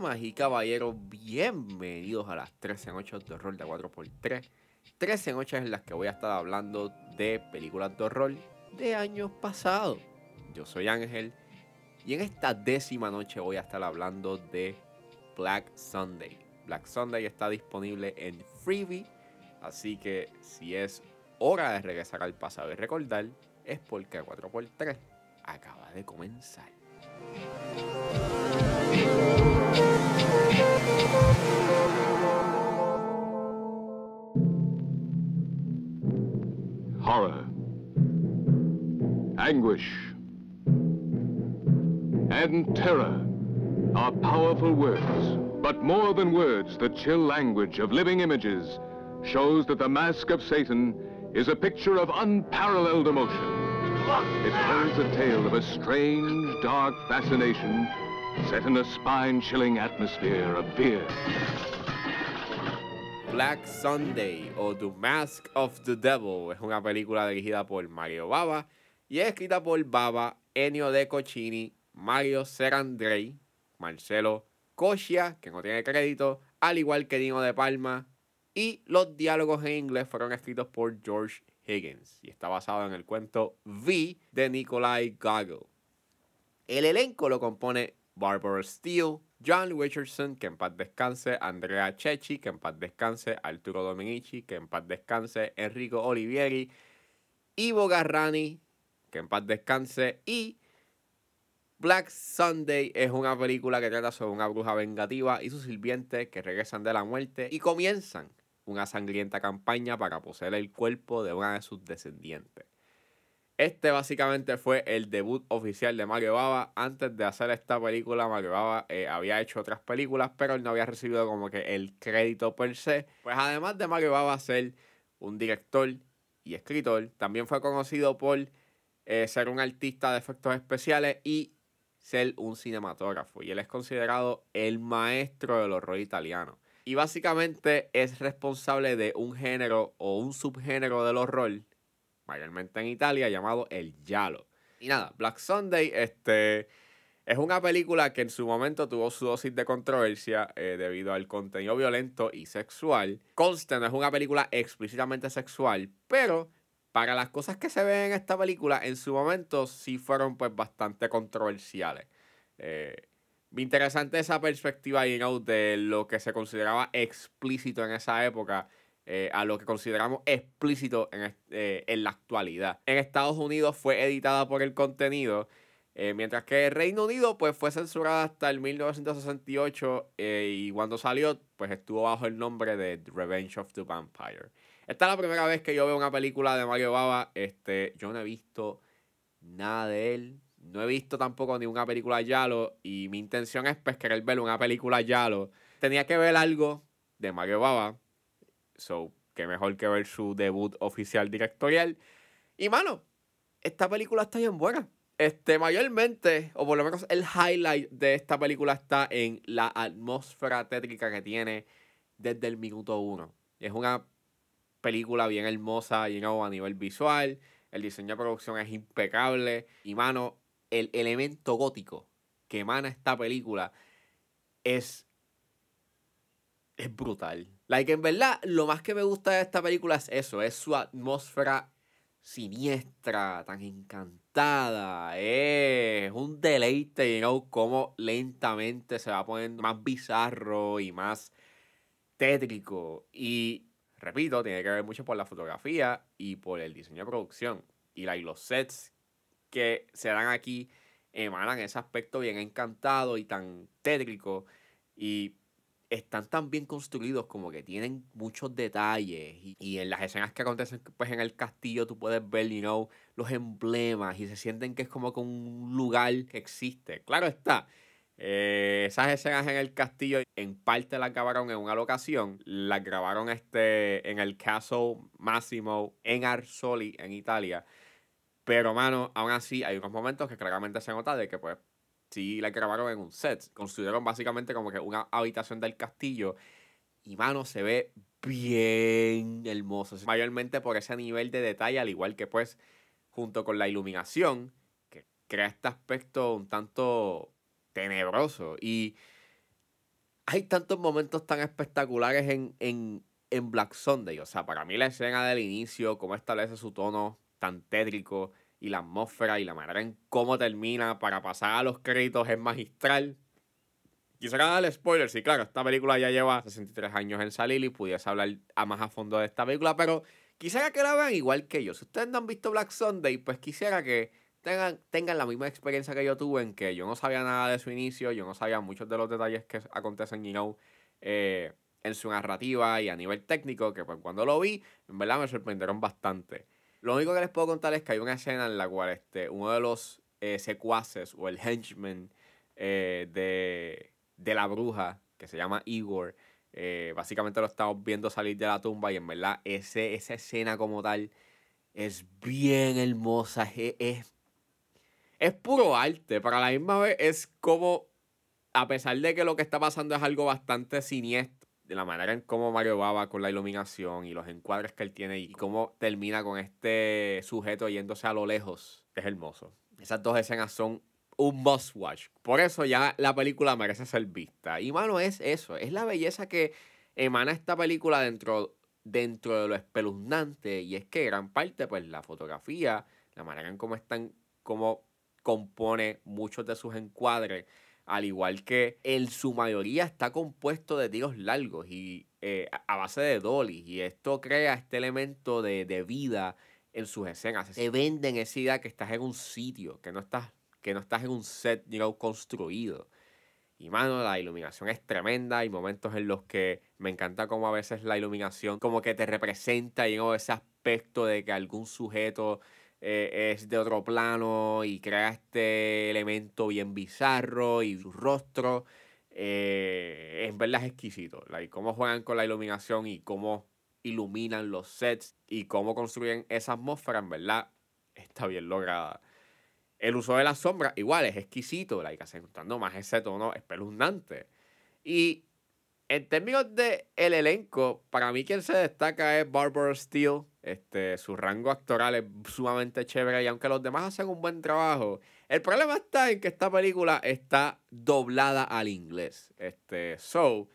Damas y caballeros, bienvenidos a las 13 noches de horror de 4x3. 13 noches en las que voy a estar hablando de películas de horror de años pasados. Yo soy Ángel y en esta décima noche voy a estar hablando de Black Sunday. Black Sunday está disponible en Freebie, así que si es hora de regresar al pasado y recordar, es porque 4x3 acaba de comenzar. Horror. Anguish. And terror are powerful words. But more than words, the chill language of living images shows that the mask of Satan is a picture of unparalleled emotion. It holds a tale of a strange, dark fascination set in a spine-chilling atmosphere of fear. Black Sunday o The Mask of the Devil es una película dirigida por Mario Baba y es escrita por Baba, Ennio De Cochini, Mario Serandrey, Marcelo Cosia, que no tiene crédito, al igual que Dino De Palma, y los diálogos en inglés fueron escritos por George Higgins y está basado en el cuento V de Nikolai Gogol. El elenco lo compone Barbara Steele, John Richardson, que en paz descanse, Andrea Cecchi, que en paz descanse, Arturo Dominici, que en paz descanse, Enrico Olivieri, Ivo Garrani, que en paz descanse, y Black Sunday es una película que trata sobre una bruja vengativa y sus sirvientes que regresan de la muerte y comienzan una sangrienta campaña para poseer el cuerpo de una de sus descendientes. Este básicamente fue el debut oficial de Mario Baba. Antes de hacer esta película, Mario Baba eh, había hecho otras películas, pero él no había recibido como que el crédito per se. Pues además de Mario Baba ser un director y escritor, también fue conocido por eh, ser un artista de efectos especiales y ser un cinematógrafo. Y él es considerado el maestro del horror italiano. Y básicamente es responsable de un género o un subgénero del horror mayormente en Italia, llamado El Yalo. Y nada, Black Sunday este, es una película que en su momento tuvo su dosis de controversia eh, debido al contenido violento y sexual. Conste, no es una película explícitamente sexual, pero para las cosas que se ven en esta película, en su momento sí fueron pues bastante controversiales. Eh, interesante esa perspectiva you know, de lo que se consideraba explícito en esa época eh, a lo que consideramos explícito en, eh, en, la actualidad. En Estados Unidos fue editada por el contenido, eh, mientras que el Reino Unido pues, fue censurada hasta el 1968 y cuando salió pues estuvo bajo el nombre de Revenge of the Vampire. Esta es la primera vez que yo veo una película de Mario Baba. Este, yo no he visto nada de él. No he visto tampoco ninguna película Yalo. Y mi intención es pues, querer ver una película Yalo. Tenía que ver algo de Mario Baba So, qué mejor que ver su debut oficial directorial. Y mano, esta película está bien buena. Este, mayormente, o por lo menos el highlight de esta película está en la atmósfera tétrica que tiene desde el minuto uno. Es una película bien hermosa, you a nivel visual. El diseño de producción es impecable. Y mano, el elemento gótico que emana esta película es. Es brutal. Like, en verdad, lo más que me gusta de esta película es eso, es su atmósfera siniestra, tan encantada. Es un deleite, you know, cómo lentamente se va poniendo más bizarro y más tétrico. Y, repito, tiene que ver mucho por la fotografía y por el diseño de producción. Y like, los sets que se dan aquí emanan ese aspecto bien encantado y tan tétrico. Y están tan bien construidos como que tienen muchos detalles y, en las escenas que acontecen pues en el castillo tú puedes ver, you know, los emblemas y se sienten que es como que un lugar que existe. Claro está, eh, esas escenas en el castillo en parte las grabaron en una locación, las grabaron este, en el Castle Massimo en Arsoli, en Italia. Pero, mano, aún así hay unos momentos que claramente se nota de que pues sí la grabaron en un set. Construyeron básicamente como que una habitación del castillo. Y mano, se ve bien hermoso. Mayormente por ese nivel de detalle, al igual que pues junto con la iluminación, que crea este aspecto un tanto tenebroso. Y hay tantos momentos tan espectaculares en, en, en Black Sunday. O sea, para mí la escena del inicio, cómo establece su tono tan tétrico y la atmósfera y la manera en cómo termina para pasar a los créditos es magistral. Quisiera darle spoilers, sí, claro, esta película ya lleva 63 años en salir y pudiese hablar a más a fondo de esta película, pero quisiera que la vean igual que yo. Si ustedes no han visto Black Sunday, pues quisiera que tengan, tengan la misma experiencia que yo tuve en que yo no sabía nada de su inicio, yo no sabía muchos de los detalles que acontecen, you know, eh, en su narrativa y a nivel técnico, que pues cuando lo vi, en verdad me sorprendieron bastante. Lo único que les puedo contar es que hay una escena en la cual este, uno de los eh, secuaces o el henchman eh, de, de, la bruja, que se llama Igor, eh, básicamente lo estamos viendo salir de la tumba y en verdad ese, esa escena como tal es bien hermosa, es, es, puro arte, pero a la misma vez es como, a pesar de que lo que está pasando es algo bastante siniestro, la manera en cómo Mario Baba con la iluminación y los encuadres que él tiene y cómo termina con este sujeto yéndose a lo lejos, es hermoso. Esas dos escenas son un must watch. Por eso ya la película merece ser vista. Y mano, es eso, es la belleza que emana esta película dentro, dentro de lo espeluznante. Y es que gran parte, pues, la fotografía, la manera en cómo están, cómo compone muchos de sus encuadres al igual que en su mayoría está compuesto de tiros largos y eh, a base de dolly. Y esto crea este elemento de, vida en sus escenas. Se venden esa idea que estás en un sitio, que no estás, que no estás en un set construido. Y mano, la iluminación es tremenda. Hay momentos en los que me encanta como a veces la iluminación como que te representa y ese aspecto de que algún sujeto eh, es de otro plano y crea este elemento bien bizarro y su rostro. Eh, en verdad es exquisito. y cómo juegan con la iluminación y cómo iluminan los sets y cómo construyen esa atmósfera, en verdad está bien lograda. El uso de la sombra, igual, es exquisito, like, acentuando más ese tono espeluznante. Y en términos de el elenco, para mí quien se destaca es Barbara Steele. Este, su rango actoral es sumamente chévere y aunque los demás hacen un buen trabajo, el problema está en que esta película está doblada al inglés. Este, so,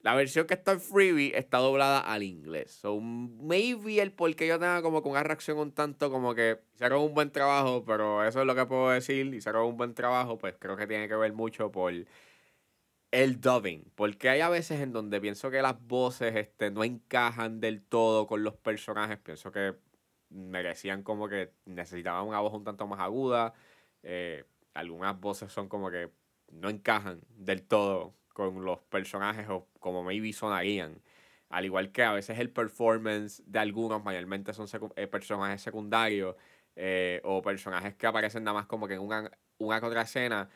la versión que está en Freebie está doblada al inglés. So, maybe el por qué yo tenga como que una reacción un tanto como que hicieron un buen trabajo, pero eso es lo que puedo decir. Hicieron un buen trabajo, pues creo que tiene que ver mucho por el dubbing, porque hay a veces en donde pienso que las voces este, no encajan del todo con los personajes, pienso que merecían como que necesitaban una voz un tanto más aguda, eh, algunas voces son como que no encajan del todo con los personajes o como maybe sonarían. Al igual que a veces el performance de algunos mayormente son eh, personajes secundarios eh, o personajes que aparecen nada más como que en una, una escena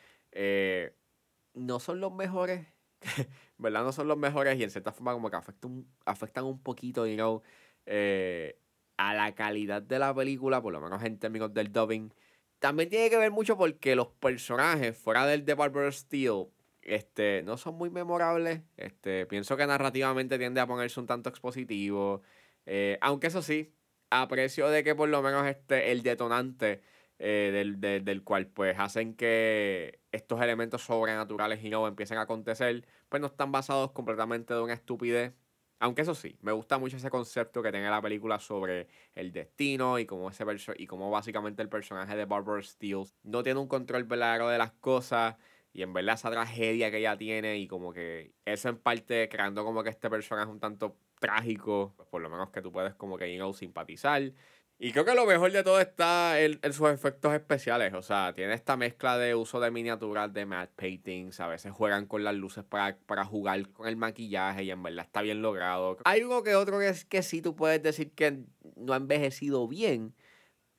no son los mejores, ¿verdad? No son los mejores y en cierta forma como que afectan, afectan un poquito, you know, eh, a la calidad de la película, por lo menos en términos del dubbing. También tiene que ver mucho porque los personajes fuera del de Barbara Steele este, no son muy memorables. Este, pienso que narrativamente tiende a ponerse un tanto expositivo. Eh, aunque eso sí, aprecio de que por lo menos este, el detonante eh, del, del, cual pues hacen que estos elementos sobrenaturales y no empiecen a acontecer, pues no están basados completamente de una estupidez. Aunque eso sí, me gusta mucho ese concepto que tiene la película sobre el destino y cómo, ese y básicamente el personaje de Barbara Steele no tiene un control verdadero de las cosas y en verdad esa tragedia que ella tiene y como que eso en parte creando como que este personaje un tanto trágico, pues por lo menos que tú puedes como que, you simpatizar. Y creo que lo mejor de todo está en, sus efectos especiales. O sea, tiene esta mezcla de uso de miniaturas, de matte paintings. A veces juegan con las luces para, para jugar con el maquillaje y en verdad está bien logrado. Hay uno que otro que es que sí tú puedes decir que no ha envejecido bien.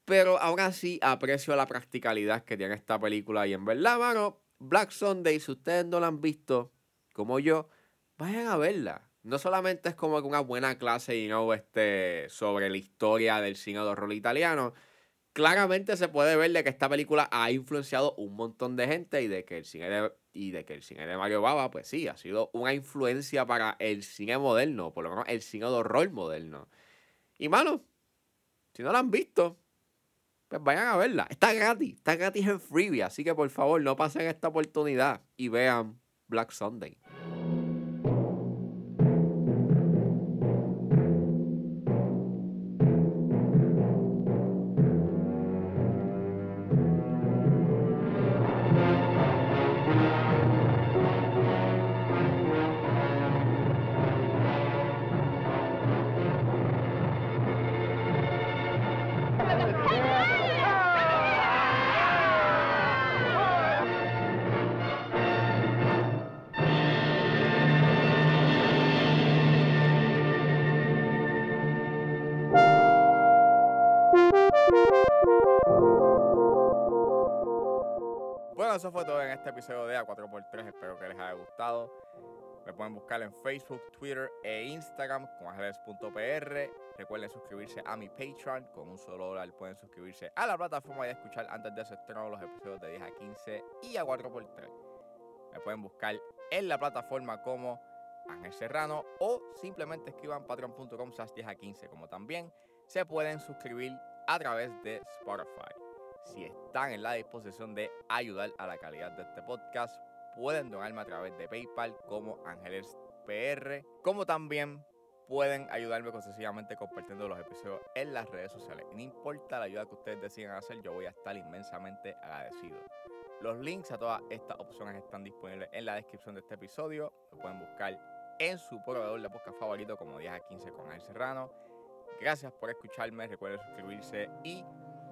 Pero ahora sí aprecio la practicalidad que tiene esta película. Y en verdad, mano, Black Sunday, si ustedes no la han visto, como yo, vayan a verla no solamente es como una buena clase y no este, sobre la historia del cine de horror italiano, claramente se puede ver de que esta película ha influenciado un montón de gente y de que el cine de, y de que el cine de Mario Baba, pues sí, ha sido una influencia para el cine moderno, por lo menos el cine de horror moderno. Y mano, si no la han visto, pues vayan a verla. Está gratis, está gratis en freebie, así que por favor no pasen esta oportunidad y vean Black Sunday. Eso fue todo en este episodio de A4x3. Espero que les haya gustado. Me pueden buscar en Facebook, Twitter e Instagram como ángeles.pr. Recuerden suscribirse a mi Patreon. Con un solo dólar pueden suscribirse a la plataforma y escuchar antes de su estreno los episodios de 10 a 15 y a 4x3. Me pueden buscar en la plataforma como Ángel Serrano o simplemente escriban patreon.com 10 a 15 como también se pueden suscribir a través de Spotify. Si están en la disposición de ayudar a la calidad de este podcast, pueden donarme a través de PayPal como Ángeles PR, como también pueden ayudarme concesivamente compartiendo los episodios en las redes sociales. no importa la ayuda que ustedes decidan hacer, yo voy a estar inmensamente agradecido. Los links a todas estas opciones están disponibles en la descripción de este episodio. Lo pueden buscar en su proveedor de podcast favorito como 10 a 15 con El Serrano. Gracias por escucharme, recuerden suscribirse y